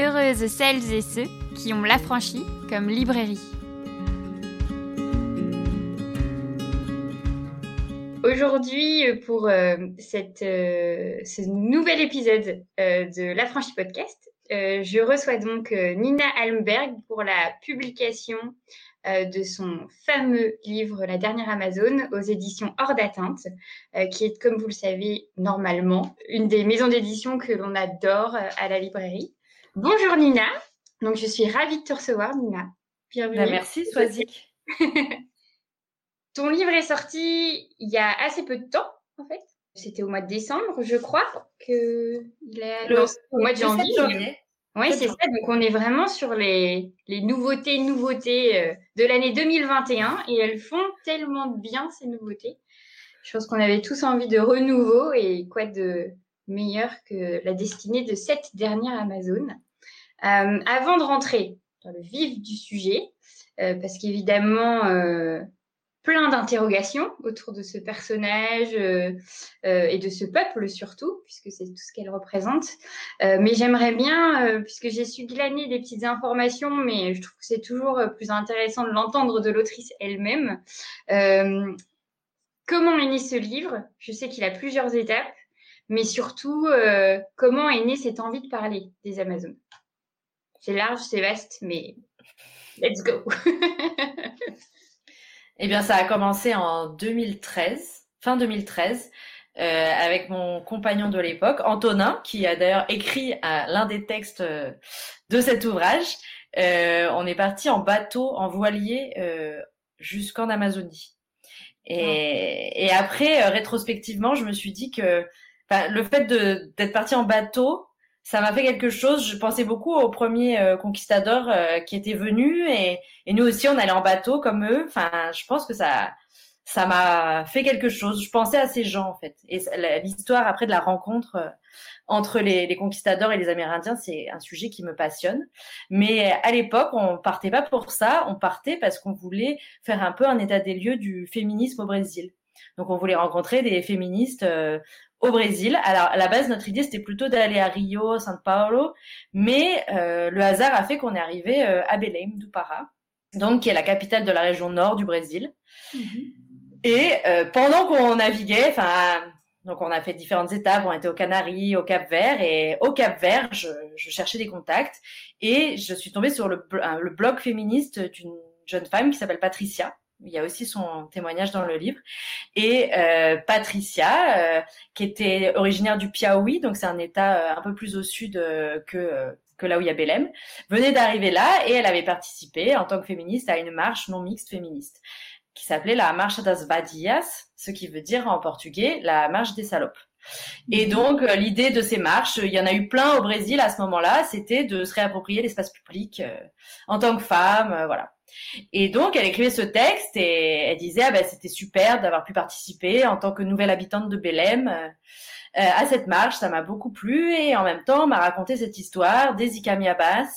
Heureuses celles et ceux qui ont l'affranchi comme librairie. Aujourd'hui, pour euh, euh, ce nouvel épisode euh, de l'Affranchi Podcast, je reçois donc Nina Almberg pour la publication de son fameux livre La dernière Amazon aux éditions Hors d'atteinte, qui est, comme vous le savez, normalement une des maisons d'édition que l'on adore à la librairie. Bonjour Nina, donc je suis ravie de te recevoir Nina. Bienvenue. Bah, merci Swazik. Ton livre est sorti il y a assez peu de temps en fait. C'était au mois de décembre, je crois, que il au mois de janvier. Oui, c'est ça. Donc, on est vraiment sur les, les nouveautés, nouveautés euh, de l'année 2021 et elles font tellement bien, ces nouveautés. Je pense qu'on avait tous envie de renouveau et quoi de meilleur que la destinée de cette dernière Amazon. Euh, avant de rentrer dans le vif du sujet, euh, parce qu'évidemment, euh, plein d'interrogations autour de ce personnage et de ce peuple surtout, puisque c'est tout ce qu'elle représente. mais j'aimerais bien, puisque j'ai su glaner des petites informations, mais je trouve que c'est toujours plus intéressant de l'entendre de l'autrice elle-même. comment est né ce livre? Je sais qu'il a plusieurs étapes mais surtout, euh, comment est née cette envie de parler des Amazones? C'est large, c'est vaste, mais let's go Eh bien, ça a commencé en 2013, fin 2013, euh, avec mon compagnon de l'époque, Antonin, qui a d'ailleurs écrit euh, l'un des textes de cet ouvrage. on est parti en bateau, en voilier, jusqu'en Amazonie. Et, et après, rétrospectivement, je me suis dit que le fait d'être parti en bateau, ça m'a fait quelque chose. Je pensais beaucoup aux premiers euh, conquistadors euh, qui étaient venus et, et, nous aussi on allait en bateau comme eux. Enfin, je pense que ça ça m'a fait quelque chose. Je pensais à ces gens en fait. Et l'histoire après de la rencontre euh, entre les, les, conquistadors et les Amérindiens, c'est un sujet qui me passionne. Mais à l'époque, on partait pas pour ça. On partait parce qu'on voulait faire un peu un état des lieux du féminisme au Brésil. Donc on voulait rencontrer des féministes au Brésil. Alors à la base, notre idée c'était plutôt d'aller à Rio, São Paulo, mais euh, le hasard a fait qu'on est arrivé euh, à Belém do Pará, donc qui est la capitale de la région nord du Brésil. Mm-hmm. Et euh, pendant qu'on naviguait, enfin donc on a fait différentes étapes, on était aux Canaries, au Cap Vert et au Cap Vert, je, je cherchais des contacts et je suis tombée sur le, le blog féministe d'une jeune femme qui s'appelle Patricia il y a aussi son témoignage dans le livre. Et euh, Patricia, euh, qui était originaire du Piauí, donc c'est un État euh, un peu plus au sud que que là où il y a Belém, venait d'arriver là et elle avait participé en tant que féministe à une marche non mixte féministe qui s'appelait la Marcha das Vadias, ce qui veut dire en portugais la marche des salopes. Et mhm. donc l'idée de ces marches, il y en a eu plein au Brésil à ce moment-là, c'était de se réapproprier l'espace public en tant que femme, voilà. Et donc, elle écrivait ce texte et elle disait, ah ben, c'était super d'avoir pu participer en tant que nouvelle habitante de Belém euh, euh, à cette marche. Ça m'a beaucoup plu et en même temps, m'a raconté cette histoire des Ikamiabas,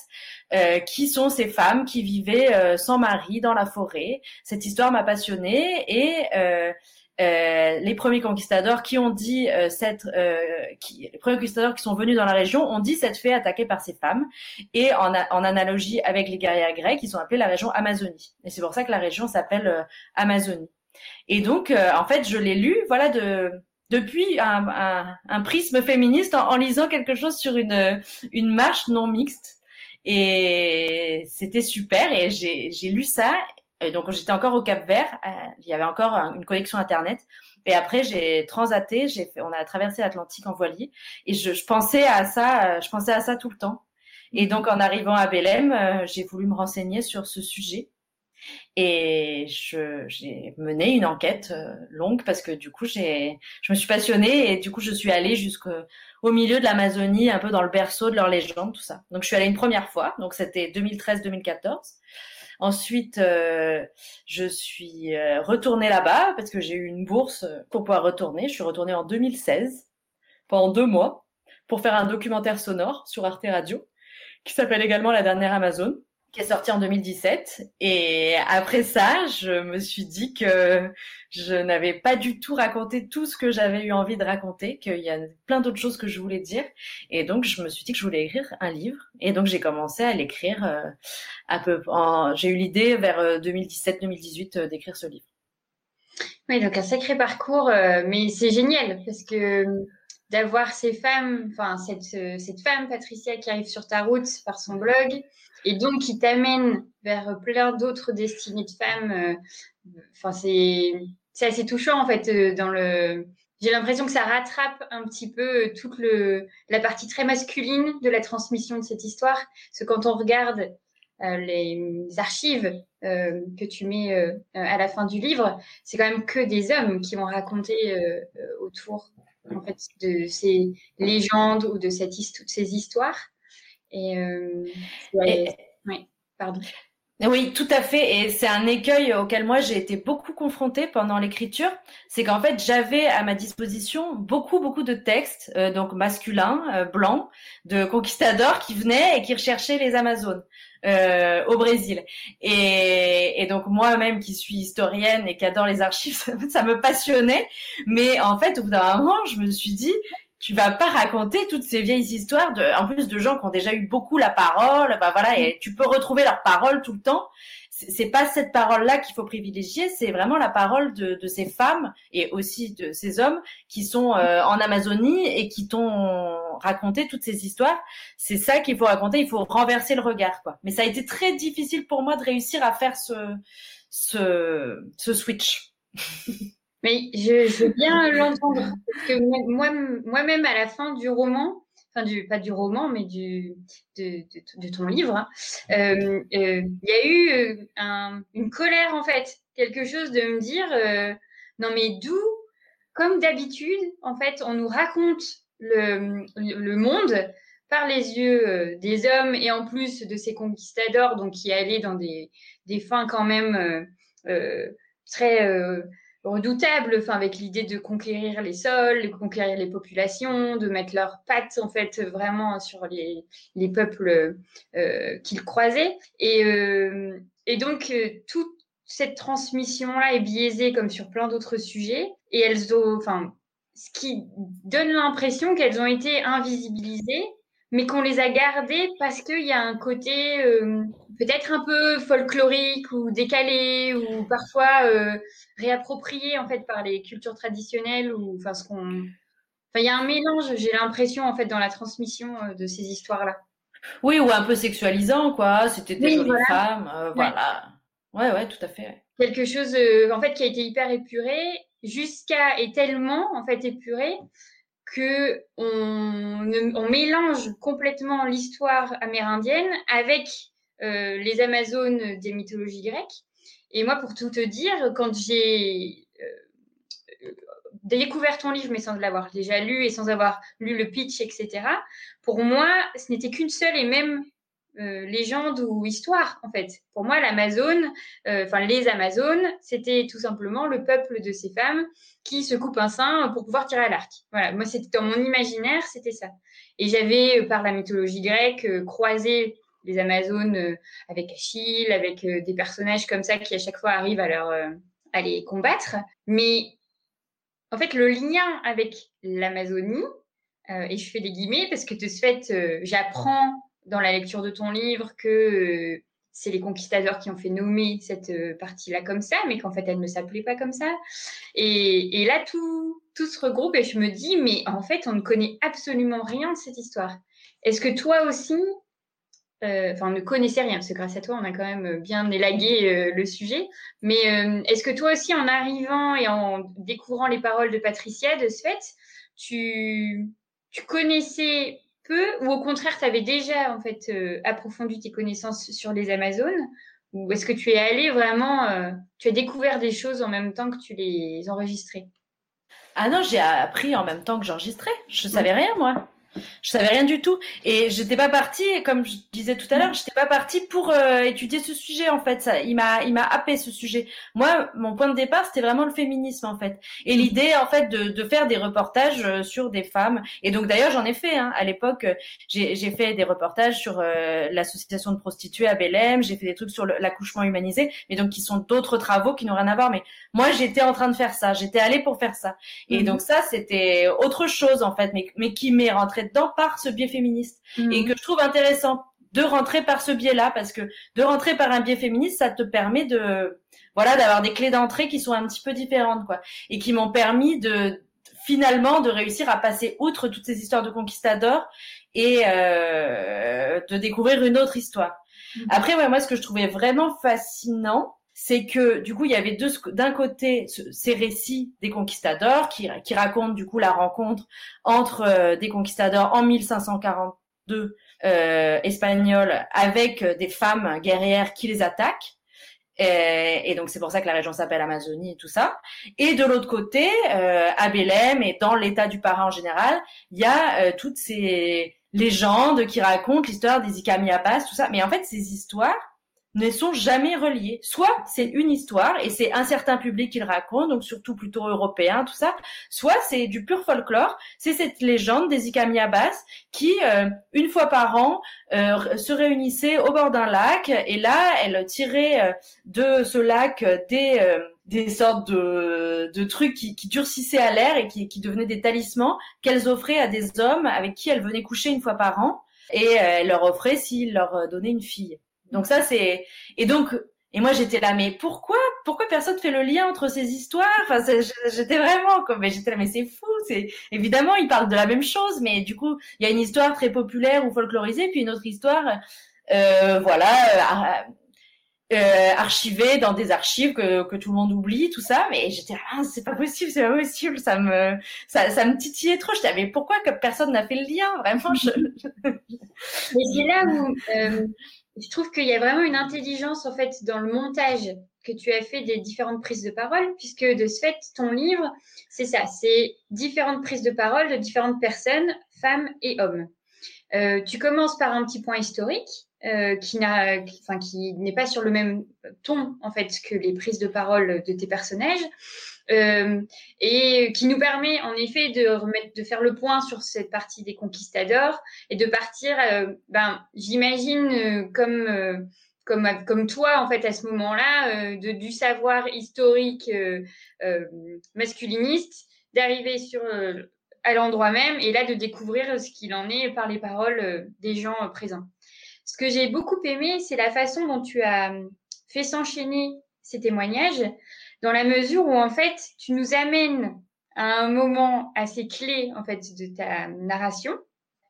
euh, qui sont ces femmes qui vivaient sans mari dans la forêt. Cette histoire m'a passionnée et euh, les premiers conquistadors qui ont dit euh, cette, euh, qui, les premiers conquistadors qui sont venus dans la région ont dit cette fait attaquée par ces femmes et en, en analogie avec les guerrières grecques, ils ont appelé la région Amazonie et c'est pour ça que la région s'appelle Amazonie. Et donc en fait je l'ai lu voilà de depuis un, un, un prisme féministe en, en, lisant quelque chose sur une une marche non mixte et c'était super et j'ai lu ça donc j'étais encore au Cap Vert, euh, il y avait encore une connexion internet. Et après j'ai transaté, j'ai on a traversé l'Atlantique en voilier et je, je, pensais à ça, euh, je pensais à ça tout le temps. Et donc en arrivant à Belém, euh, j'ai voulu me renseigner sur ce sujet. Et j'ai mené une enquête longue parce que du coup, j'ai, je me suis passionnée et du coup, je suis allée jusqu'au milieu de l'Amazonie, un peu dans le berceau de leur légende, tout ça. Donc, je suis allée une première fois, donc c'était 2013-2014. Ensuite, euh, je suis euh, retournée là-bas parce que j'ai eu une bourse pour pouvoir retourner. Je suis retournée en 2016 pendant deux mois pour faire un documentaire sonore sur Arte Radio qui s'appelle également La dernière Amazon. Qui est sorti en 2017. Et après ça, je me suis dit que je n'avais pas du tout raconté tout ce que j'avais eu envie de raconter, qu'il y a plein d'autres choses que je voulais dire. Et donc, je me suis dit que je voulais écrire un livre. Et donc, j'ai commencé à l'écrire euh. J'ai eu l'idée vers 2017-2018 euh, euh, d'écrire ce livre. Oui, donc un sacré parcours, mais c'est génial parce que d'avoir ces femmes, enfin cette femme Patricia qui arrive sur ta route par son blog, et donc qui t'amène vers plein d'autres destinées de femmes. Euh, enfin, c'est assez touchant en fait euh, dans le. J'ai l'impression que ça rattrape un petit peu euh, toute le la partie très masculine de la transmission de cette histoire. Parce que quand on regarde les archives que tu mets à la fin du livre, c'est quand même que des hommes qui vont raconter autour en fait de ces légendes ou de cette toutes ces histoires. Euh, et, oui, pardon. Oui, tout à fait. Et c'est un écueil auquel moi j'ai été beaucoup confrontée pendant l'écriture. C'est qu'en fait, j'avais à ma disposition beaucoup, beaucoup de textes, euh, donc masculins, euh, blancs, de conquistadors qui venaient et qui recherchaient les Amazones. Euh, au Brésil. Et, et donc moi-même qui suis historienne et qui adore les archives, ça, me passionnait. Mais en fait, au bout d'un moment, je me suis dit, tu vas pas raconter toutes ces vieilles histoires de, en plus de gens qui ont déjà eu beaucoup la parole, bah voilà, et tu peux retrouver leur parole tout le temps. C'est pas cette parole-là qu'il faut privilégier, c'est vraiment la parole de, de, ces femmes et aussi de ces hommes qui sont euh, en Amazonie et qui t'ont raconté toutes ces histoires. C'est ça qu'il faut raconter, il faut renverser le regard, quoi. Mais ça a été très difficile pour moi de réussir à faire ce, ce, ce switch. Mais je, veux bien l'entendre. Parce que moi, moi-même, à la fin du roman, enfin, du, pas du roman, mais de, ton livre, hein, euh, euh, il y a eu euh, un, une colère, en fait. Quelque chose de me dire, non, mais d'où, comme d'habitude, en fait, on nous raconte le, le monde par les yeux des hommes et en plus de ces conquistadors, donc qui allaient dans des, des fins quand même très redoutable, enfin avec l'idée de conquérir les sols, de conquérir les populations, de mettre leurs pattes en fait vraiment sur les, les peuples euh, qu'ils croisaient. Et, euh, et donc euh, toute cette transmission-là est biaisée comme sur plein d'autres sujets. Et elles ont, enfin, ce qui donne l'impression qu'elles ont été invisibilisées mais qu'on les a gardés parce qu'il y a un côté euh, peut-être un peu folklorique ou décalé ou parfois euh, réapproprié en fait par les cultures traditionnelles ou enfin ce qu'on enfin il y a un mélange j'ai l'impression en fait dans la transmission euh, de ces histoires là oui ou un peu sexualisant quoi. C'était des jolies femmes voilà. Ouais ouais tout à fait quelque chose en fait qui a été hyper épuré jusqu'à et tellement en fait épuré que on, mélange complètement l'histoire amérindienne avec euh, les Amazones des mythologies grecques. Et moi, pour tout te dire, quand j'ai euh, découvert ton livre, mais sans l'avoir déjà lu et sans avoir lu le pitch, etc., pour moi, ce n'était qu'une seule et même euh, légende ou histoire en fait. Pour moi, l'Amazone, euh, enfin les Amazones, c'était tout simplement le peuple de ces femmes qui se coupent un sein pour pouvoir tirer à l'arc. Voilà, moi c'était dans mon imaginaire, c'était ça. Et j'avais euh, par la mythologie grecque croisé les Amazones avec Achille, avec des personnages comme ça qui à chaque fois arrivent à leur à les combattre. Mais en fait, le lien avec l'Amazonie, et je fais des guillemets parce que de ce fait, j'apprends dans la lecture de ton livre que euh, c'est les conquistadors qui ont fait nommer cette euh, partie-là comme ça, mais qu'en fait elle ne s'appelait pas comme ça. Et, là, tout, tout se regroupe et je me dis, mais en fait, on ne connaît absolument rien de cette histoire. Est-ce que toi aussi, euh, enfin, on ne connaissait rien, parce que grâce à toi, on a quand même bien élagué le sujet, mais est-ce que toi aussi, en arrivant et en découvrant les paroles de Patricia, de ce fait, tu, tu connaissais peu ou au contraire, tu avais déjà en fait euh, approfondi tes connaissances sur les Amazones? Ou est-ce que tu es allé vraiment, euh, tu as découvert des choses en même temps que tu les enregistrais? Ah non, j'ai appris en même temps que j'enregistrais. Je savais rien moi. Je savais rien du tout et j'étais pas partie, comme je disais tout à l'heure, j'étais pas partie pour euh, étudier ce sujet en fait. Ça, il m'a, il m'a happé ce sujet. Moi, mon point de départ, c'était vraiment le féminisme en fait et l'idée en fait de, de faire des reportages euh, sur des femmes. Et donc d'ailleurs, j'en ai fait. Hein. À l'époque, j'ai, j'ai fait des reportages sur euh, l'association de prostituées à Belém. J'ai fait des trucs sur l'accouchement humanisé, mais donc qui sont d'autres travaux qui n'ont rien à voir. Mais moi, j'étais en train de faire ça. J'étais allée pour faire ça. Et mhm. donc ça, c'était autre chose en fait, mais mais qui m'est rentré dedans par ce biais féministe et mhm. que je trouve intéressant de rentrer par ce biais-là parce que de rentrer par un biais féministe, ça te permet de voilà d'avoir des clés d'entrée qui sont un petit peu différentes quoi et qui m'ont permis de finalement de réussir à passer outre toutes ces histoires de conquistadors et euh, de découvrir une autre histoire. Mhm. Après, ouais, moi, ce que je trouvais vraiment fascinant, c'est que du coup, il y avait deux d'un côté ces récits des conquistadors qui, qui racontent du coup la rencontre entre euh, des conquistadors en 1542 euh, espagnols avec euh, des femmes guerrières qui les attaquent. Et, donc c'est pour ça que la région s'appelle Amazonie et tout ça. Et de l'autre côté, euh, à Belém et dans l'état du Pará en général, il y a euh, toutes ces légendes qui racontent l'histoire des Icamiabas, tout ça. Mais en fait, ces histoires, ne sont jamais reliés. Soit c'est une histoire et c'est un certain public qui le raconte, donc surtout plutôt européen, tout ça. Soit c'est du pur folklore, c'est cette légende des Ikamiabas qui, euh, une fois par an, euh, se réunissaient au bord d'un lac et là, elles tiraient euh, de ce lac des des sortes de, de trucs qui, qui durcissaient à l'air et qui, qui devenaient des talismans qu'elles offraient à des hommes avec qui elles venaient coucher une fois par an et elles leur offraient s'ils leur donnaient une fille. Donc ça c'est et donc et moi j'étais là mais pourquoi pourquoi personne fait le lien entre ces histoires? Enfin j'étais vraiment comme mais j'étais là mais c'est fou c'est évidemment ils parlent de la même chose mais du coup il y a une histoire très populaire ou folklorisée puis une autre histoire euh, voilà euh, euh, archivée dans des archives que, que tout le monde oublie tout ça mais j'étais ah, c'est pas possible c'est pas possible ça me ça, me titillait trop j'étais là mais pourquoi que personne n'a fait le lien? Vraiment je... mais c'est là où je trouve qu'il y a vraiment une intelligence en fait dans le montage que tu as fait des différentes prises de parole, puisque de ce fait, ton livre, c'est ça, c'est différentes prises de parole de différentes personnes, femmes et hommes. Euh, tu commences par un petit point historique euh, qui n'a, enfin, qui n'est pas sur le même ton en fait que les prises de parole de tes personnages. Euh, et qui nous permet en effet de remettre, de faire le point sur cette partie des conquistadors et de partir, euh, ben, j'imagine euh, comme comme comme toi en fait à ce moment-là, de, du savoir historique masculiniste, d'arriver sur à l'endroit même et là de découvrir ce qu'il en est par les paroles des gens présents. Ce que j'ai beaucoup aimé, c'est la façon dont tu as fait s'enchaîner ces témoignages dans la mesure où en fait tu nous amènes à un moment assez clé en fait de ta narration,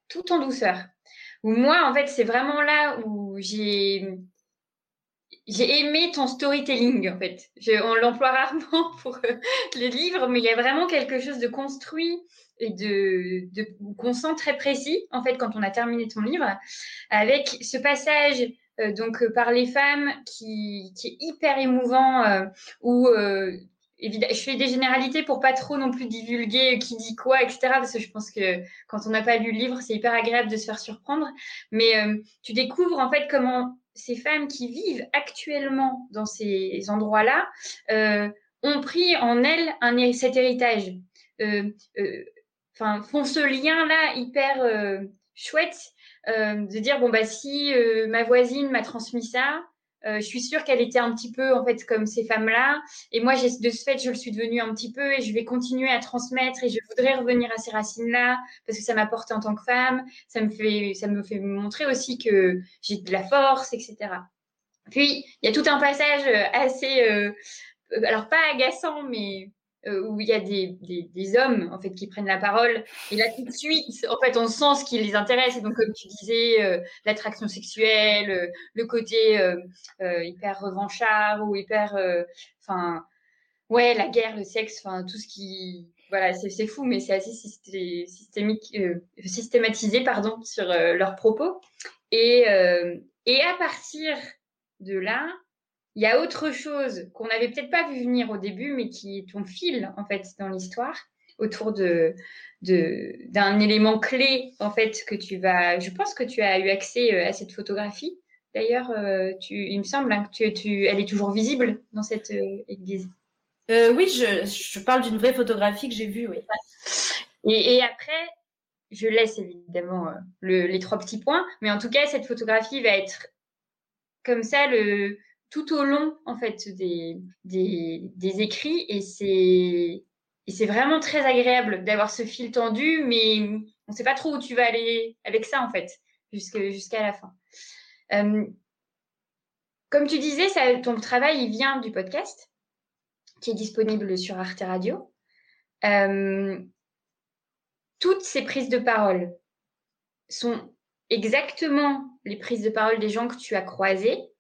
tout en douceur. Où moi en fait c'est vraiment là où j'ai j'ai aimé ton storytelling en fait. Je, on l'emploie rarement pour euh, les livres, mais il y a vraiment quelque chose de construit et de, de qu'on sent très précis en fait quand on a terminé ton livre, avec ce passage donc euh, par les femmes qui, qui est hyper émouvant euh, où je fais des généralités pour pas trop non plus divulguer qui dit quoi, etc. Parce que je pense que quand on n'a pas lu le livre, c'est hyper agréable de se faire surprendre. Mais tu découvres en fait comment ces femmes qui vivent actuellement dans ces endroits-là ont pris en elles un, cet héritage. Enfin, font ce lien-là hyper chouette euh, de dire bon bah si euh, ma voisine m'a transmis ça, euh, je suis sûre qu'elle était un petit peu en fait comme ces femmes-là. Et moi, de ce fait, je le suis devenue un petit peu et je vais continuer à transmettre et je voudrais revenir à ces racines-là parce que ça m'a porté en tant que femme. Ça me fait, ça me fait montrer aussi que j'ai de la force, etc. Puis il y a tout un passage assez, alors pas agaçant, mais euh, où il y a des, des, des, hommes en fait qui prennent la parole. Et là tout de suite en fait on sent ce qui les intéresse. Donc comme tu disais euh, l'attraction sexuelle euh, le côté hyper revanchard ou hyper enfin ouais la guerre le sexe enfin tout ce qui voilà c'est fou mais c'est assez systémique systématisé pardon sur leurs propos. Et et à partir de là il y a autre chose qu'on n'avait peut-être pas vu venir au début, mais qui est ton fil, en fait, dans l'histoire, autour de d'un élément clé en fait que tu vas. Je pense que tu as eu accès à cette photographie. D'ailleurs, il me semble hein, que tu, elle est toujours visible dans cette église. oui, je, je parle d'une vraie photographie que j'ai vue, oui. Et, et, après, je laisse évidemment les trois petits points, mais en tout cas, cette photographie va être comme ça le, tout au long en fait des, écrits et c'est vraiment très agréable d'avoir ce fil tendu, mais on ne sait pas trop où tu vas aller avec ça en fait jusqu'à la fin. Euh, comme tu disais, ton travail il vient du podcast qui est disponible sur Arte Radio. Euh, toutes ces prises de parole sont exactement les prises de parole des gens que tu as croisés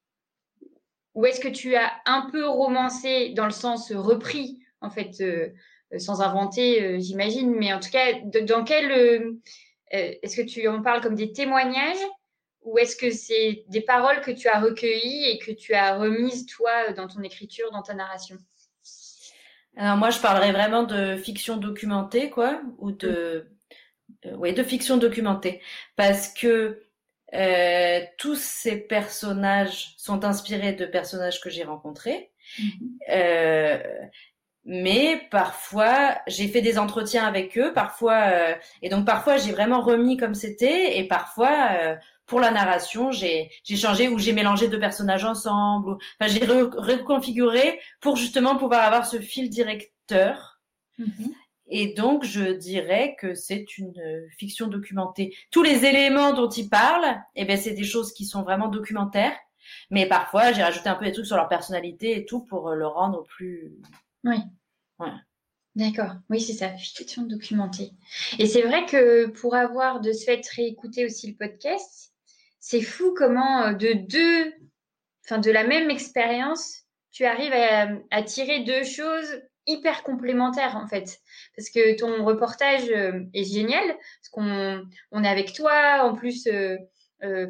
Ou est-ce que tu as un peu romancé dans le sens repris, en fait, euh, sans inventer, euh, j'imagine, mais en tout cas, dans quel. Euh, est-ce que tu en parles comme des témoignages ou est-ce que c'est des paroles que tu as recueillies et que tu as remises, toi, dans ton écriture, dans ta narration? Alors, moi, je parlerais vraiment de fiction documentée, quoi, ou de. oui, de fiction documentée. Parce que euh, tous ces personnages sont inspirés de personnages que j'ai rencontrés. Mm-hmm. Euh, mais parfois, j'ai fait des entretiens avec eux, parfois, euh, et donc parfois j'ai vraiment remis comme c'était, et parfois, euh, pour la narration, j'ai j'ai changé ou j'ai mélangé deux personnages ensemble. Ou, enfin, j'ai reconfiguré pour justement pouvoir avoir ce fil directeur. Mm-hmm. Et donc, je dirais que c'est une euh, fiction documentée. Tous les éléments dont il parle, eh ben, c'est des choses qui sont vraiment documentaires. Mais parfois, j'ai rajouté un peu des trucs sur leur personnalité et tout pour euh, le rendre plus. Oui. Ouais. D'accord. Oui, c'est ça, fiction documentée. Et c'est vrai que pour avoir de ce fait réécouté aussi le podcast, c'est fou comment euh, de deux, enfin de la même expérience, tu arrives à, à tirer deux choses hyper complémentaires en fait. Parce que ton reportage euh, est génial parce qu'on on est avec toi en plus euh, euh,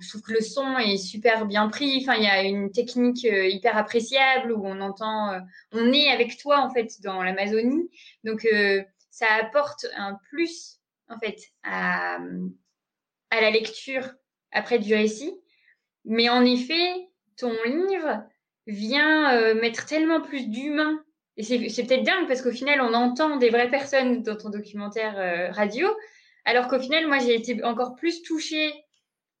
je trouve que le son est super bien pris il y a une technique hyper appréciable où on entend on est avec toi en fait dans l'Amazonie. Donc ça apporte un plus en fait à, à la lecture après du récit. Mais en effet ton livre vient mettre tellement plus d'humain et c'est peut-être dingue parce qu'au final, on entend des vraies personnes dans ton documentaire euh, radio, alors qu'au final, moi, j'ai été encore plus touchée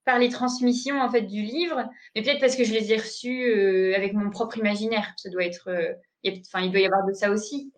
par les transmissions en fait du livre, mais peut-être parce que je les ai reçues euh, avec mon propre imaginaire. Ça doit être, euh, enfin, il doit y avoir de ça aussi.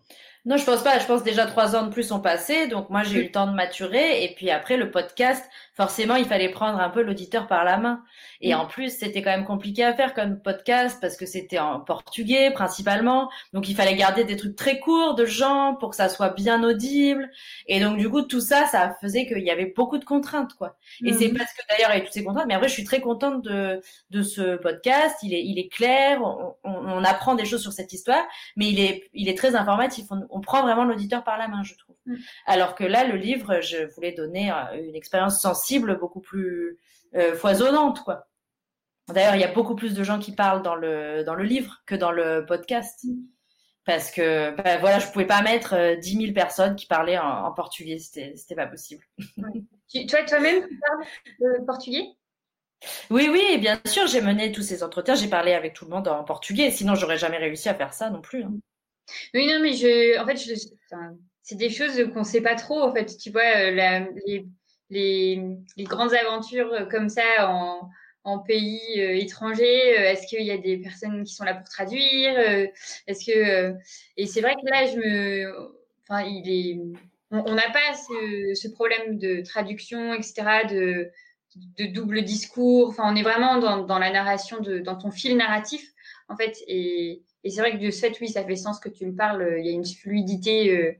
Non, je pense pas. Je pense déjà trois ans de plus ont passé, donc moi j'ai eu le temps de maturer. Et puis après le podcast, forcément, il fallait prendre un peu l'auditeur par la main. Et en plus, c'était quand même compliqué à faire comme podcast parce que c'était en portugais principalement, donc il fallait garder des trucs très courts de gens pour que ça soit bien audible. Et donc du coup, tout ça, ça faisait qu'il y avait beaucoup de contraintes, quoi. Et c'est mhm. parce que d'ailleurs il y a toutes ces contraintes. Mais après, je suis très contente de de ce podcast. Il est il est clair. On, on, apprend des choses sur cette histoire, mais il est il est très informatif on prend vraiment l'auditeur par la main, je trouve. Mm. Alors que là, le livre, je voulais donner euh, une expérience sensible beaucoup plus euh, foisonnante, quoi. D'ailleurs, il y a beaucoup plus de gens qui parlent dans le dans le livre que dans le podcast. Parce que bah, voilà, je pouvais pas mettre euh, dix 10 000 personnes qui parlaient en, portugais, c'était c'était pas possible. toi toi-même tu parles portugais? Oui, oui, bien sûr, j'ai mené tous ces entretiens, j'ai parlé avec tout le monde en portugais, sinon j'aurais jamais réussi à faire ça non plus. Hein. Oui, non, mais je, en fait, je, c'est des choses qu'on sait pas trop. En fait, tu vois, euh, la, les, les, grandes aventures euh, comme ça en, pays euh, étrangers. Est-ce qu'il y a des personnes qui sont là pour traduire Est-ce que et c'est vrai que là, je me, enfin, il est, on n'a pas ce, problème de traduction, etc. de double discours. Enfin, on est vraiment dans, la narration, de, dans ton fil narratif, en fait. Et, c'est vrai que de ce fait, oui, ça fait sens que tu me parles. Il y a une fluidité euh,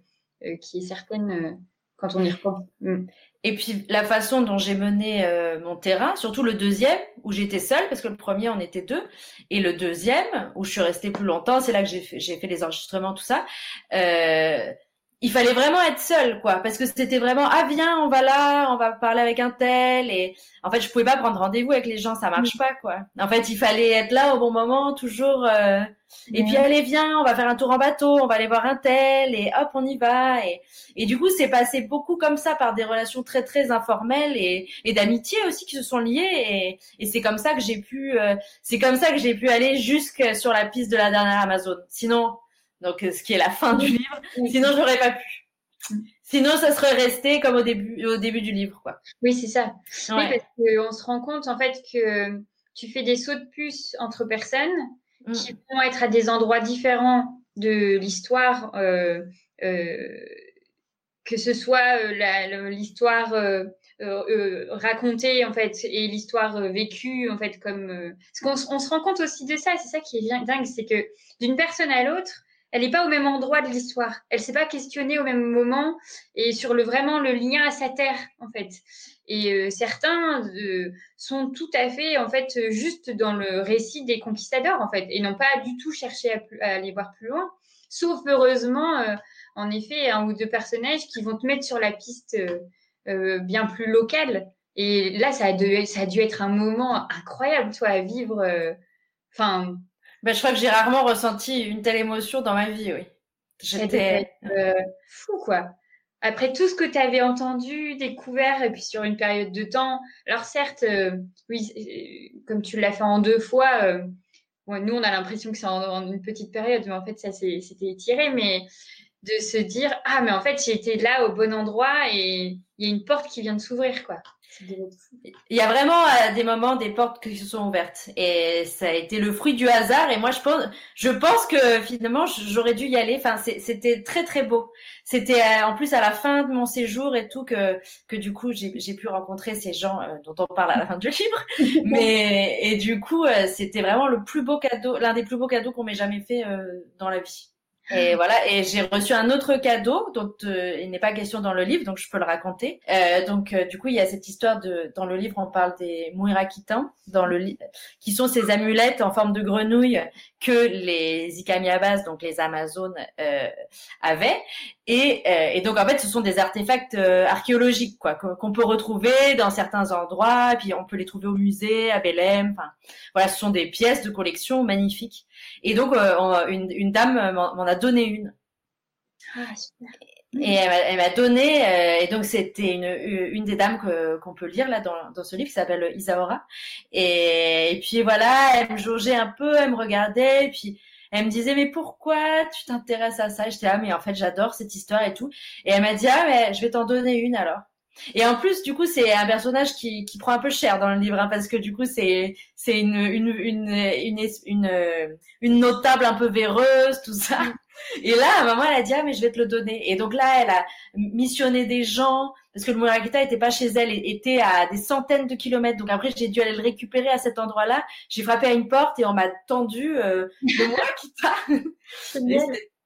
euh, qui est certaine euh, quand on y repense. Mm. Et puis la façon dont j'ai mené mon terrain, surtout le deuxième où j'étais seule, parce que le premier on était deux, et le deuxième où je suis restée plus longtemps, c'est là que j'ai fait, fait, les enregistrements, tout ça. Il fallait vraiment être seul, quoi, parce que c'était vraiment ah viens, on va là, on va parler avec un tel, et en fait je pouvais pas prendre rendez-vous avec les gens, ça marche pas, quoi. En fait il fallait être là au bon moment, toujours. Euh, et puis allez viens, on va faire un tour en bateau, on va aller voir un tel, et hop on y va. Et, et du coup c'est passé beaucoup comme ça par des relations très très informelles et, et d'amitié aussi qui se sont liées, et, et c'est comme ça que j'ai pu, euh, c'est comme ça que j'ai pu aller jusque sur la piste de la dernière Amazon. Sinon donc euh, ce qui est la fin du livre. Sinon, j'aurais pas pu. Sinon, ça serait resté comme au début, au début du livre, quoi. Oui, c'est ça. Oui, parce qu'on se rend compte en fait que tu fais des sauts de puce entre personnes mm. qui vont être à des endroits différents de l'histoire, euh, euh, que ce soit l'histoire racontée en fait et l'histoire vécue en fait comme. Parce qu'on on se rend compte aussi de ça. C'est ça qui est dingue, c'est que d'une personne à l'autre elle n'est pas au même endroit de l'histoire. Elle s'est pas questionnée au même moment et sur le vraiment le lien à sa terre en fait. Et euh, certains euh, sont tout à fait en fait juste dans le récit des conquistadors en fait et n'ont pas du tout cherché à, aller voir plus loin. Sauf heureusement, euh, en effet, un ou deux personnages qui vont te mettre sur la piste bien plus locale. Et là, ça a, dû, ça a dû être un moment incroyable, toi, à vivre. Enfin, ben, je crois que j'ai rarement ressenti une telle émotion dans ma vie, oui. J'étais euh, fou, quoi. Après tout ce que tu avais entendu, découvert, et puis sur une période de temps. Alors certes, euh, oui, euh, comme tu l'as fait en deux fois, nous on a l'impression que c'est en, une petite période, mais en fait ça c'était étiré. Mais de se dire ah mais en fait été là au bon endroit et il y a une porte qui vient de s'ouvrir quoi. Il y a vraiment euh, des moments, des portes qui se sont ouvertes. Et ça a été le fruit du hasard. Et moi, je pense, je pense que finalement, j'aurais dû y aller. Enfin, c'était très, très beau. C'était euh, en plus à la fin de mon séjour et tout que, que du coup, j'ai pu rencontrer ces gens euh, dont on parle à la fin du livre. Mais, et du coup, c'était vraiment le plus beau cadeau, l'un des plus beaux cadeaux qu'on m'ait jamais fait dans la vie. Et voilà, et j'ai reçu un autre cadeau dont euh, il n'est pas question dans le livre, donc je peux le raconter. Euh, donc euh, du coup, il y a cette histoire de dans le livre, on parle des Muirakitans, dans le qui sont ces amulettes en forme de grenouille que les Ikamiabas, donc les Amazones, euh, avaient. Et, et, donc en fait, ce sont des artefacts archéologiques quoi qu'on peut retrouver dans certains endroits, puis on peut les trouver au musée, à Belém. Enfin, voilà, ce sont des pièces de collection magnifiques. Et donc, euh, une, une, dame m'en a donné une. Ah, super. Et elle m'a donné, euh, et donc c'était une, une des dames qu'on peut lire là dans, dans ce livre qui s'appelle Isaora. Et, et, puis voilà, elle me jaugeait un peu, elle me regardait, et puis elle me disait mais pourquoi tu t'intéresses à ça? J'étais ah mais en fait j'adore cette histoire et tout. Et elle m'a dit ah mais je vais t'en donner une alors. Et en plus, du coup, c'est un personnage qui, qui prend un peu cher dans le livre, hein, parce que du coup, c'est c'est une une, une une une une notable un peu véreuse, tout ça. Et là, moment, elle a dit ah mais je vais te le donner. Et donc là, elle a missionné des gens parce que le Murakita était pas chez elle, était à des centaines de kilomètres. Donc après, j'ai dû aller le récupérer à cet endroit-là. J'ai frappé à une porte et on m'a tendu euh, le Murakita.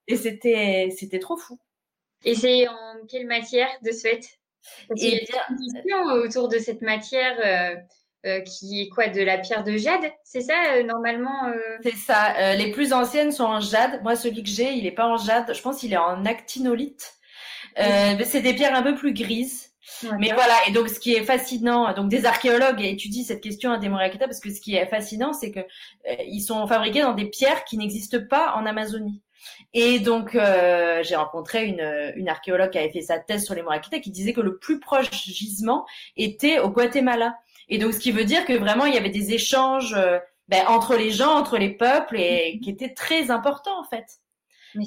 et c'était c'était trop fou. Et c'est en quelle matière de ce fait? Et il y a une question autour de cette matière euh, euh, qui est quoi De la pierre de jade C'est ça, euh, normalement C'est ça. les plus anciennes sont en jade. Moi, celui que j'ai, il n'est pas en jade. Je pense qu'il est en actinolite. C'est des pierres un peu plus grises. Mais voilà, et donc ce qui est fascinant, donc des archéologues étudient cette question à Demorakita parce que ce qui est fascinant, c'est que ils sont fabriqués dans des pierres qui n'existent pas en Amazonie. Et donc, euh, j'ai rencontré une, une, archéologue qui avait fait sa thèse sur les Morakita qui disait que le plus proche gisement était au Guatemala. Et donc, ce qui veut dire que vraiment, il y avait des échanges euh, ben, entre les gens, entre les peuples, et qui étaient très importants en fait.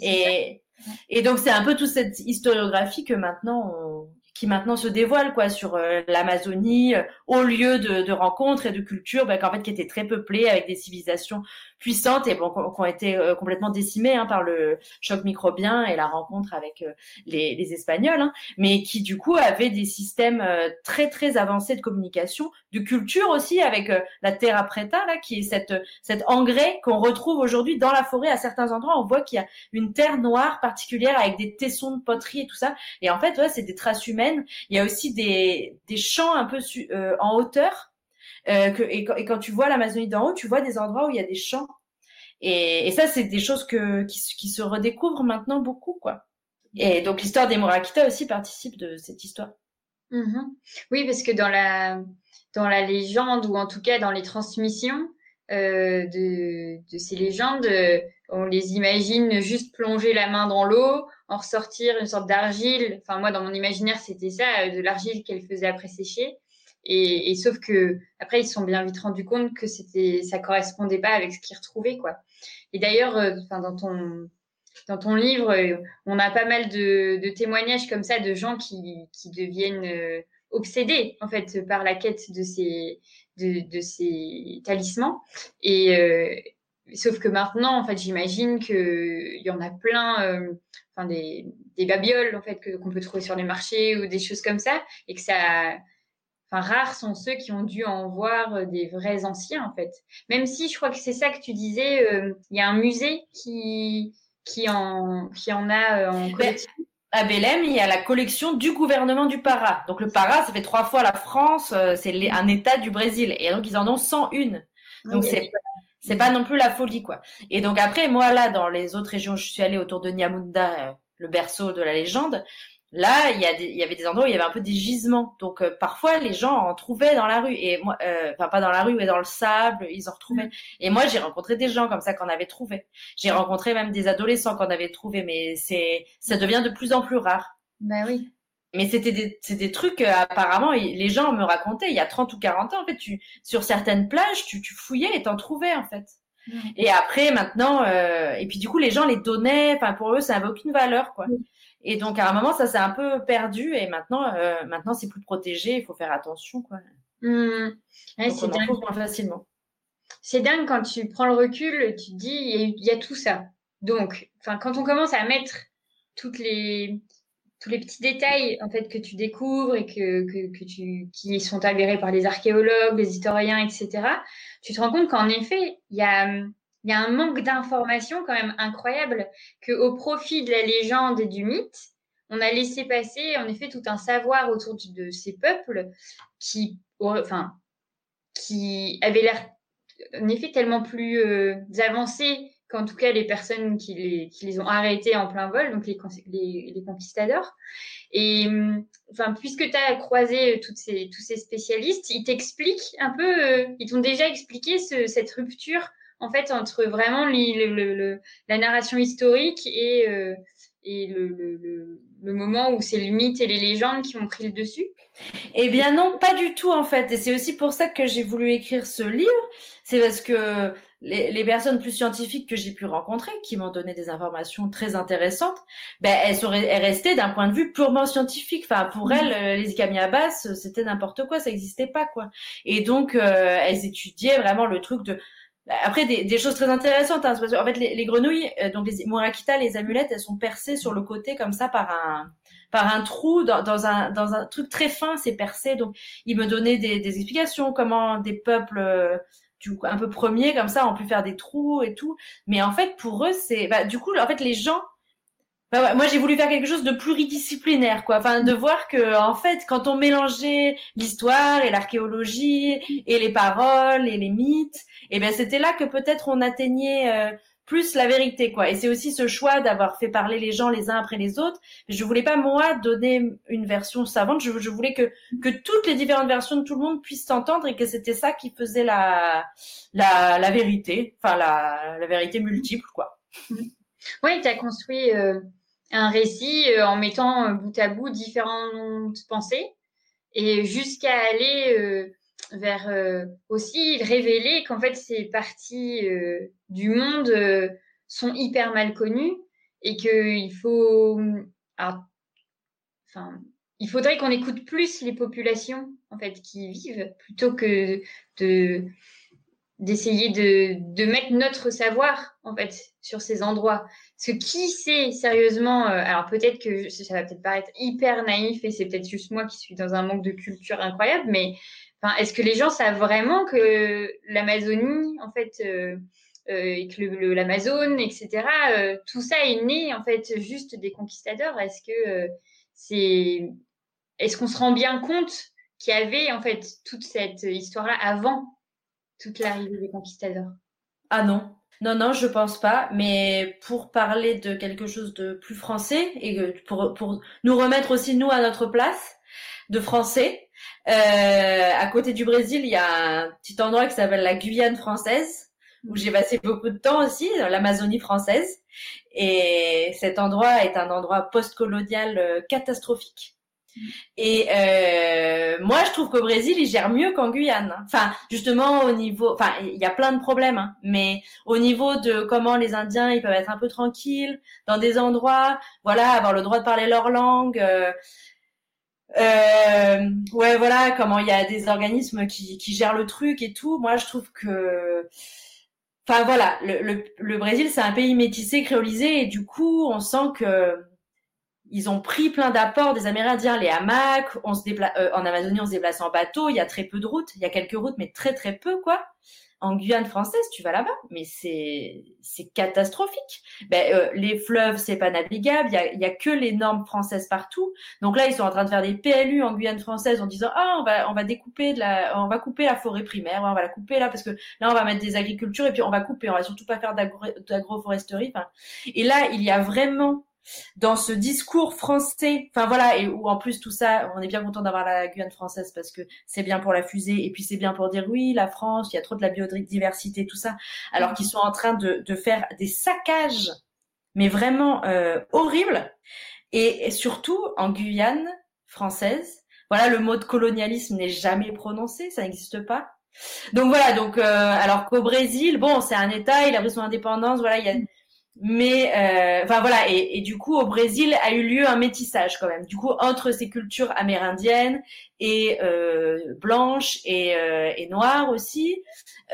Et, et, donc, c'est un peu toute cette historiographie que maintenant on, qui maintenant se dévoile quoi sur euh, l'Amazonie euh, au lieu de, de, rencontres et de cultures ben, qu'en fait qui étaient très peuplées avec des civilisations puissantes et bon, qui ont été euh, complètement décimées hein, par le choc microbien et la rencontre avec les, les, Espagnols, hein, mais qui du coup avaient des systèmes très très avancés de communication, de culture aussi avec la terra preta là qui est cette cet engrais qu'on retrouve aujourd'hui dans la forêt à certains endroits. On voit qu'il y a une terre noire particulière avec des tessons de poterie et tout ça. Et en fait, ouais, c'est des traces humaines il y a aussi des, des champs un peu euh, en hauteur. Euh, et, quand tu vois l'Amazonie d'en haut, tu vois des endroits où il y a des champs. Et, ça, c'est des choses que, qui, se redécouvrent maintenant beaucoup, quoi. Et donc l'histoire des Murakita aussi participe de cette histoire. Mm-hmm. Oui, parce que dans la, dans la légende, ou en tout cas dans les transmissions euh, de, ces légendes, on les imagine juste plonger la main dans l'eau, en ressortir une sorte d'argile. Enfin, moi, dans mon imaginaire, c'était ça, euh, de l'argile qu'elle faisait après sécher. Et, et, sauf que après, ils se sont bien vite rendus compte que c'était, ça correspondait pas avec ce qu'ils retrouvaient, quoi. Et d'ailleurs, euh, dans ton, dans ton livre, euh, on a pas mal de, de, témoignages comme ça de gens qui, qui deviennent euh, obsédés en fait par la quête de ces de, de ces talismans et sauf que maintenant en fait j'imagine que il y en a plein euh, enfin des, des babioles en fait que qu'on peut trouver sur les marchés ou des choses comme ça et que ça enfin rares sont ceux qui ont dû en voir des vrais anciens en fait même si je crois que c'est ça que tu disais il y a un musée qui qui en, qui en a euh, en collection à Belém, il y a la collection du gouvernement du Para. Donc le Para, ça fait trois fois la France, euh, c'est un État du Brésil. Et donc ils en ont 101. Donc c'est c'est pas non plus la folie quoi. Et donc après moi là dans les autres régions, je suis allée autour de Nyamunda, euh, le berceau de la légende. Là, il y, a il y avait des endroits où il y avait un peu des gisements. Donc euh, parfois, les gens en trouvaient dans la rue. Et moi, euh, enfin pas dans la rue, mais dans le sable, ils en retrouvaient. Mm. Et moi, j'ai rencontré des gens comme ça qu'on avait trouvé. J'ai rencontré même des adolescents qu'on avait trouvé, mais c'est ça devient de plus en plus rare. Bah oui. Mais c'était des, des trucs, euh, apparemment, les gens me racontaient, il y a 30 ou 40 ans, en fait, tu, sur certaines plages, tu, tu fouillais et t'en trouvais, en fait. Et après, maintenant, euh, et puis du coup, les gens les donnaient, enfin, pour eux, ça n'avait aucune valeur, quoi. Et donc, à un moment, ça s'est un peu perdu et maintenant, euh, maintenant c'est plus protégé. Il faut faire attention, quoi. Mmh. c'est dingue. Moins facilement. C'est dingue quand tu prends le recul, tu te dis, il y, a tout ça. Donc, enfin, quand on commence à mettre toutes les, tous les petits détails en fait que tu découvres et que, que, que tu, qui sont avérés par les archéologues, les historiens, etc., tu te rends compte qu'en effet, il y a y a un manque d'informations quand même incroyable que au profit de la légende et du mythe, on a laissé passer en effet tout un savoir autour de ces peuples qui, enfin, qui avaient l'air en effet tellement plus euh, avancés qu'en tout cas les personnes qui les, qui les ont arrêtés en plein vol, donc les, les, les conquistadors. Et enfin, puisque tu as croisé toutes ces, tous ces spécialistes, ils t'expliquent un peu, euh, ils t'ont déjà expliqué ce, cette rupture en fait entre vraiment le, la narration historique et, euh, et le, moment où c'est le mythe et les légendes qui ont pris le dessus Eh bien non, pas du tout en fait. Et c'est aussi pour ça que j'ai voulu écrire ce livre. C'est parce que les, personnes plus scientifiques que j'ai pu rencontrer, qui m'ont donné des informations très intéressantes, ben, elles sont restées d'un point de vue purement scientifique. Enfin, pour elles, euh, les Ikami Abbas, c'était n'importe quoi, ça n'existait pas, quoi. Et donc, euh, elles étudiaient vraiment le truc de après, des, des, choses très intéressantes. Hein, en fait, les, les grenouilles, euh, donc les Murakita, les amulettes, elles sont percées sur le côté comme ça par un par un trou dans, dans un dans un truc très fin. C'est percé. Donc, ils me donnaient des, des explications comment des peuples euh, du un peu premiers comme ça ont pu faire des trous et tout. Mais en fait, pour eux, c'est bah, du coup, en fait, les gens bah moi, j'ai voulu faire quelque chose de pluridisciplinaire, quoi. Enfin, de voir que, en fait, quand on mélangeait l'histoire et l'archéologie et les paroles et les mythes, et eh ben c'était là que peut-être on atteignait euh, plus la vérité quoi. Et c'est aussi ce choix d'avoir fait parler les gens les uns après les autres. Je voulais pas moi donner une version savante. Je, voulais que toutes les différentes versions de tout le monde puissent s'entendre et que c'était ça qui faisait la vérité. Enfin la, vérité multiple quoi. Oui tu as construit euh, un récit euh, en mettant bout à bout différentes pensées et jusqu'à aller vers euh, aussi révéler qu'en fait ces parties euh, du monde euh, sont hyper mal connues et qu'il faut enfin il faudrait qu'on écoute plus les populations en fait qui vivent plutôt que de d'essayer de, de mettre notre savoir en fait sur ces endroits. Parce que qui sait sérieusement, alors peut-être que ça va peut-être paraître hyper naïf et c'est peut-être juste moi qui suis dans un manque de culture incroyable, mais est-ce que les gens savent vraiment que l'Amazonie, en fait, euh, euh, et que l'Amazone, etc., euh, tout ça est né, en fait, juste des conquistadors? Est-ce que c'est. Est-ce qu'on se rend bien compte qu'il y avait, en fait, toute cette histoire-là avant toute l'arrivée des conquistadors? Ah non. Non, non, je pense pas. Mais pour parler de quelque chose de plus français et pour, pour nous remettre aussi nous à notre place de français, euh, à côté du Brésil, il y a un petit endroit qui s'appelle la Guyane française où j'ai passé beaucoup de temps aussi, l'Amazonie française. Et cet endroit est un endroit post-colonial euh, catastrophique. Et euh, moi, je trouve qu'au Brésil, ils gèrent mieux qu'en Guyane. Enfin, justement, au niveau, enfin, il y a plein de problèmes, hein, mais au niveau de comment les Indiens, ils peuvent être un peu tranquilles dans des endroits, voilà, avoir le droit de parler leur langue. Euh, euh, ouais, voilà, comment il y a des organismes qui, gèrent le truc et tout. Moi, je trouve que Enfin voilà, le, Brésil c'est un pays métissé, créolisé et du coup on sent que ils ont pris plein d'apports des Amérindiens, les hamacs, on se déplace euh, en Amazonie, on se déplace en bateau, il y a très peu de routes, il y a quelques routes, mais très très peu quoi. En Guyane française, tu vas là-bas, mais c'est c'est catastrophique. Ben, euh, les fleuves, c'est pas navigable, il y a, y a que les normes françaises partout. Donc là, ils sont en train de faire des PLU en Guyane française en disant ah on va on va découper de la on va couper la forêt primaire, on va la couper là parce que là on va mettre des agricultures et puis on va couper, on va surtout pas faire d'agroforesterie. Et là, il y a vraiment dans ce discours français, enfin voilà, et où en plus tout ça, on est bien content d'avoir la Guyane française parce que c'est bien pour la fusée et puis c'est bien pour dire oui, la France, il y a trop de la biodiversité, tout ça, alors qu'ils sont en train de, de, faire des saccages, mais vraiment euh, horribles. Et, surtout en Guyane française, voilà, le mot de colonialisme n'est jamais prononcé, ça n'existe pas. Donc voilà, donc euh, alors qu'au Brésil, bon, c'est un État, il a pris son indépendance, voilà, il y a mais euh, enfin voilà et, et, du coup au Brésil a eu lieu un métissage quand même. Du coup entre ces cultures amérindiennes et euh, blanches et, euh, et noires aussi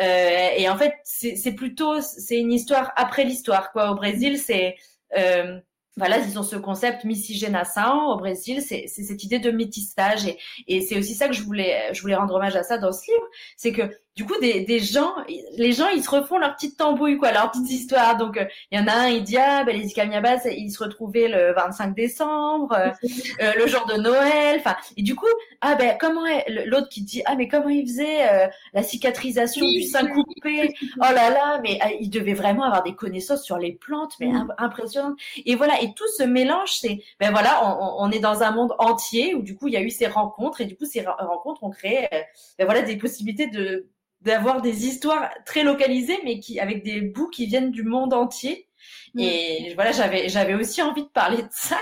euh, et en fait c'est plutôt c'est une histoire après l'histoire quoi. Au Brésil c'est euh, voilà, ils ont ce concept miscigenação au Brésil, c'est cette idée de métissage. Et, et c'est aussi ça que je voulais je voulais rendre hommage à ça dans ce livre, c'est que du coup des, des gens les gens ils se refont leur petite tambouille quoi leur petite histoire donc euh, il y en a un il dit ah ben les Ikamiabas ils se retrouvaient le 25 décembre euh, euh, le jour de Noël enfin. Et du coup ah ben comment l'autre qui dit ah mais comment il faisait la cicatrisation du sein coupé oh là là mais ah, il devait vraiment avoir des connaissances sur les plantes mais impressionnantes. Et voilà et tout ce mélange c'est ben voilà on, on, est dans un monde entier où du coup il y a eu ces rencontres et du coup ces rencontres ont créé ben voilà des possibilités de d'avoir des histoires très localisées, mais qui avec des bouts qui viennent du monde entier. Mm. Et voilà, j'avais j'avais aussi envie de parler de ça,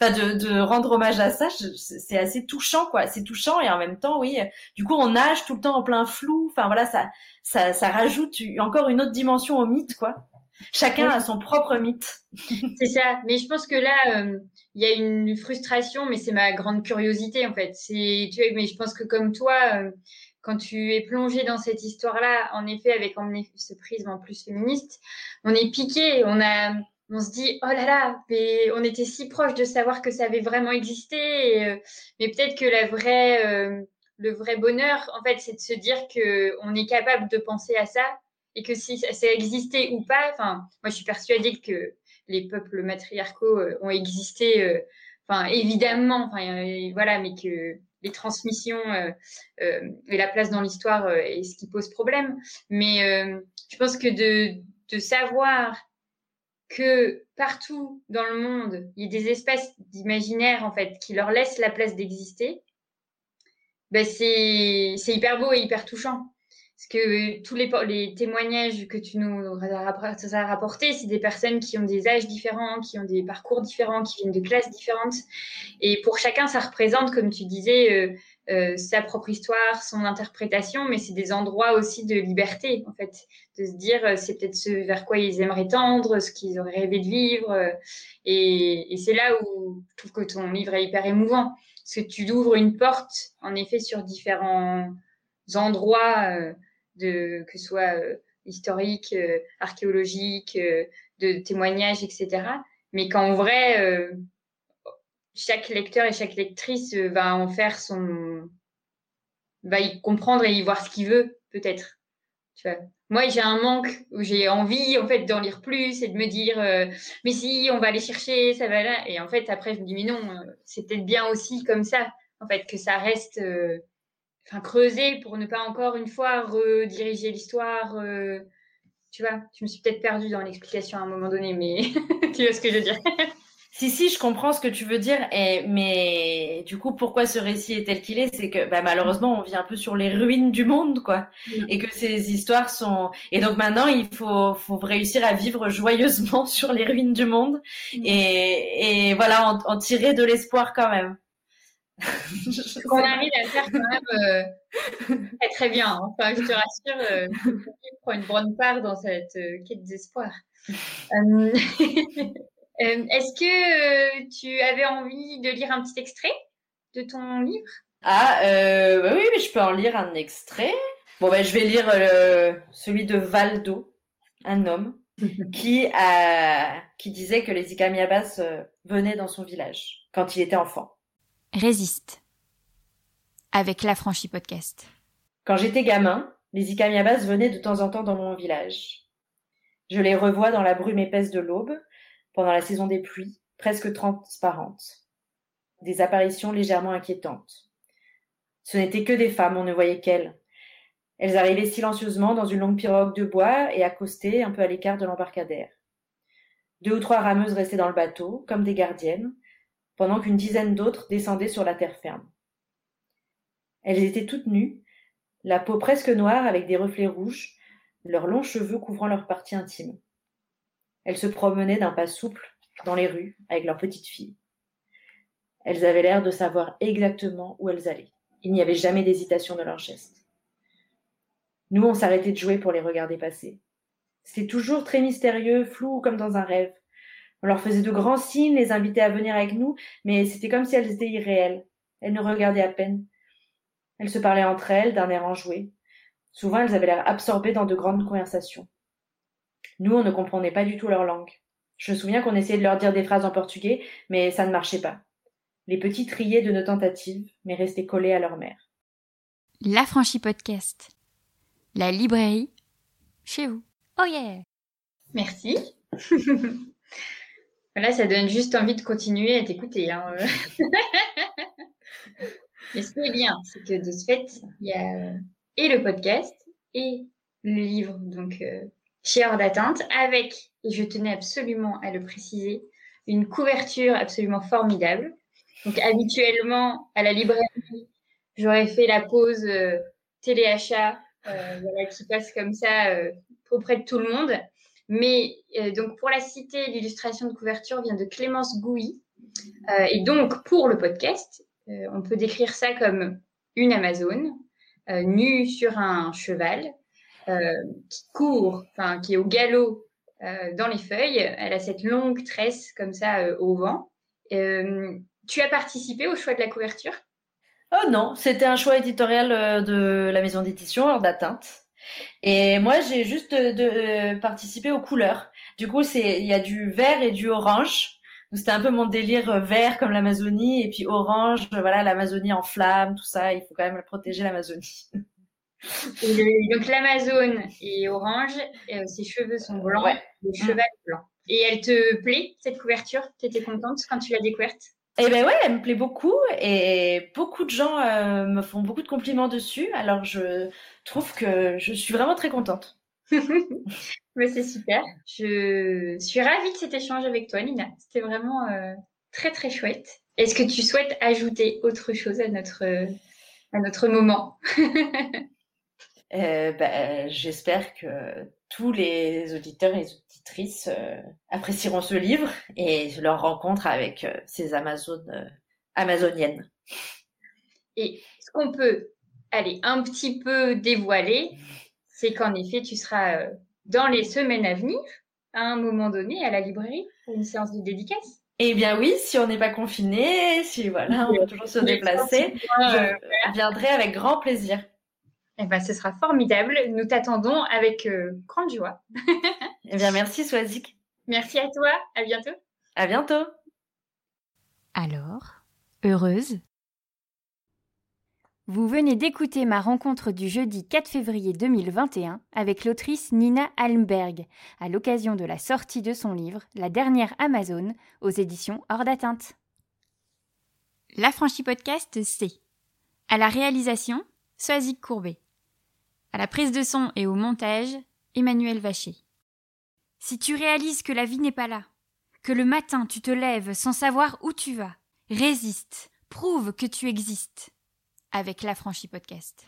enfin de, de rendre hommage à ça. C'est assez touchant, quoi. C'est touchant et en même temps, oui. Du coup, on nage tout le temps en plein flou. Enfin voilà, ça ça ça rajoute encore une autre dimension au mythe, quoi. Chacun a son propre mythe. c'est ça. Mais je pense que là, euh, il y a une frustration, mais c'est ma grande curiosité en fait. C'est, tu vois, mais je pense que comme toi, euh, quand tu es plongé dans cette histoire-là, en effet, avec ce prisme en plus féministe, on est piqué, on a, on se dit oh là là, mais on était si proche de savoir que ça avait vraiment existé, euh, mais peut-être que la vraie, euh, le vrai bonheur, en fait, c'est de se dire que on est capable de penser à ça et que si ça, existait ou pas, enfin, moi je suis persuadée que les peuples matriarcaux euh, ont existé, enfin évidemment, enfin voilà, mais que les transmissions euh, euh, et la place dans l'histoire euh, est ce qui pose problème. Mais je pense que de, de savoir que partout dans le monde, il y a des espèces d'imaginaire en fait qui leur laissent la place d'exister, ben c'est hyper beau et hyper touchant. Parce que tous les, témoignages que tu nous as rapportés, c'est des personnes qui ont des âges différents, qui ont des parcours différents, qui viennent de classes différentes. Et pour chacun, ça représente, comme tu disais, euh, euh, sa propre histoire, son interprétation, mais c'est des endroits aussi de liberté, en fait, de se dire euh, c'est peut-être ce vers quoi ils aimeraient tendre, ce qu'ils auraient rêvé de vivre. et c'est là où je trouve que ton livre est hyper émouvant, parce que tu ouvres une porte, en effet, sur différents endroits de, que ce soit euh, historique, euh, archéologique, euh, de témoignages, etc. Mais qu'en vrai, chaque lecteur et chaque lectrice va en faire son. va y comprendre et y voir ce qu'il veut, peut-être. Tu vois. Moi, j'ai un manque où j'ai envie, en fait, d'en lire plus et de me dire, mais si, on va aller chercher, ça va là. Et en fait, après, je me dis, mais non, c'est peut-être bien aussi comme ça, en fait, que ça reste enfin creuser pour ne pas encore une fois rediriger l'histoire. Euh, tu vois, je me suis peut-être perdue dans l'explication à un moment donné, mais tu vois ce que je veux dire. Si, si, je comprends ce que tu veux dire, et, mais du coup, pourquoi ce récit est tel qu'il est? C'est que bah, malheureusement, on vit un peu sur les ruines du monde, quoi. Et que ces histoires sont. Et donc maintenant, il faut, faut réussir à vivre joyeusement sur les ruines du monde et, et voilà, en, en tirer de l'espoir quand même. Qu'on arrive à faire quand même euh, très, très bien. Hein. Enfin, je te rassure, euh, prend une bonne part dans cette euh, quête d'espoir. Euh, est-ce que tu avais envie de lire un petit extrait de ton livre? Ah, bah oui, mais je peux en lire un extrait. Bon, ben, je vais lire celui de Valdo, un homme qui, a, qui disait que les Ikamiabas venaient dans son village quand il était enfant. Résiste. Avec l'affranchi podcast. Quand j'étais gamin, les Ikamiabas venaient de temps en temps dans mon village. Je les revois dans la brume épaisse de l'aube, pendant la saison des pluies, presque transparentes. Des apparitions légèrement inquiétantes. Ce n'étaient que des femmes, on ne voyait qu'elles. Elles arrivaient silencieusement dans une longue pirogue de bois et accostaient un peu à l'écart de l'embarcadère. Deux ou trois rameuses restaient dans le bateau, comme des gardiennes, pendant qu'une dizaine d'autres descendaient sur la terre ferme. Elles étaient toutes nues, la peau presque noire avec des reflets rouges, leurs longs cheveux couvrant leur partie intime. Elles se promenaient d'un pas souple dans les rues avec leurs petites filles. Elles avaient l'air de savoir exactement où elles allaient. Il n'y avait jamais d'hésitation dans leurs gestes. Nous, on s'arrêtait de jouer pour les regarder passer. C'était toujours très mystérieux, flou comme dans un rêve. On leur faisait de grands signes, les invitait à venir avec nous, mais c'était comme si elles étaient irréelles. Elles nous regardaient à peine. Elles se parlaient entre elles d'un air enjoué. Souvent, elles avaient l'air absorbées dans de grandes conversations. Nous, on ne comprenait pas du tout leur langue. Je me souviens qu'on essayait de leur dire des phrases en portugais, mais ça ne marchait pas. Les petits triaient de nos tentatives, mais restaient collés à leur mère. L'affranchi podcast. La librairie chez vous. Oh yeah! Merci. Là, ça donne juste envie de continuer à t'écouter. Hein. Mais ce qui est bien, c'est que de ce fait, il y a euh, et le podcast et le livre. Donc, euh, chez Hors d'atteinte avec, et je tenais absolument à le préciser, une couverture absolument formidable. Donc habituellement à la librairie, j'aurais fait la pause euh, téléachat euh, voilà, qui passe comme ça auprès de tout le monde. Mais euh, donc pour la cité, l'illustration de couverture vient de Clémence Gouy. et donc pour le podcast, on peut décrire ça comme une Amazone nue sur un cheval euh, qui court, enfin qui est au galop euh, dans les feuilles. Elle a cette longue tresse comme ça euh, au vent. tu as participé au choix de la couverture? Oh non, c'était un choix éditorial de la maison d'édition hors d'atteinte. Et moi, j'ai juste de, participé aux couleurs. Du coup, c'est il y a du vert et du orange. C'était un peu mon délire vert comme l'Amazonie et puis orange, voilà l'Amazonie en flammes, tout ça. Il faut quand même protéger l'Amazonie. donc l'Amazone est orange, et, ses cheveux sont blancs, le cheval est blanc. Et elle te plaît, cette couverture? Tu étais contente quand tu l'as découverte? Eh ben ouais, elle me plaît beaucoup et beaucoup de gens euh, me font beaucoup de compliments dessus. Alors je trouve que je suis vraiment très contente. Mais c'est super. Je suis ravie de cet échange avec toi, Nina. C'était vraiment euh, très très chouette. Est-ce que tu souhaites ajouter autre chose à notre à notre moment? Euh, bah, j'espère que tous les auditeurs et auditrices euh, apprécieront ce livre et leur rencontre avec euh, ces Amazones amazoniennes. Et ce qu'on peut aller un petit peu dévoiler, c'est qu'en effet, tu seras dans les semaines à venir, à un moment donné, à la librairie pour une séance de dédicace. Eh bien oui, si on n'est pas confiné, si voilà, on peut toujours se déplacer, je viendrai avec grand plaisir. Eh ben, ce sera formidable. Nous t'attendons avec euh, grande joie. eh bien, merci Swazik. Merci à toi. À bientôt. À bientôt. Alors, heureuse Vous venez d'écouter ma rencontre du jeudi 4 février 2021 avec l'autrice Nina Almberg à l'occasion de la sortie de son livre La dernière Amazon aux éditions Hors d'atteinte. L'affranchi podcast, c'est à la réalisation Soazic Courbet. À la prise de son et au montage, Emmanuel Vacher. Si tu réalises que la vie n'est pas là, que le matin tu te lèves sans savoir où tu vas, résiste, prouve que tu existes avec l'affranchi podcast.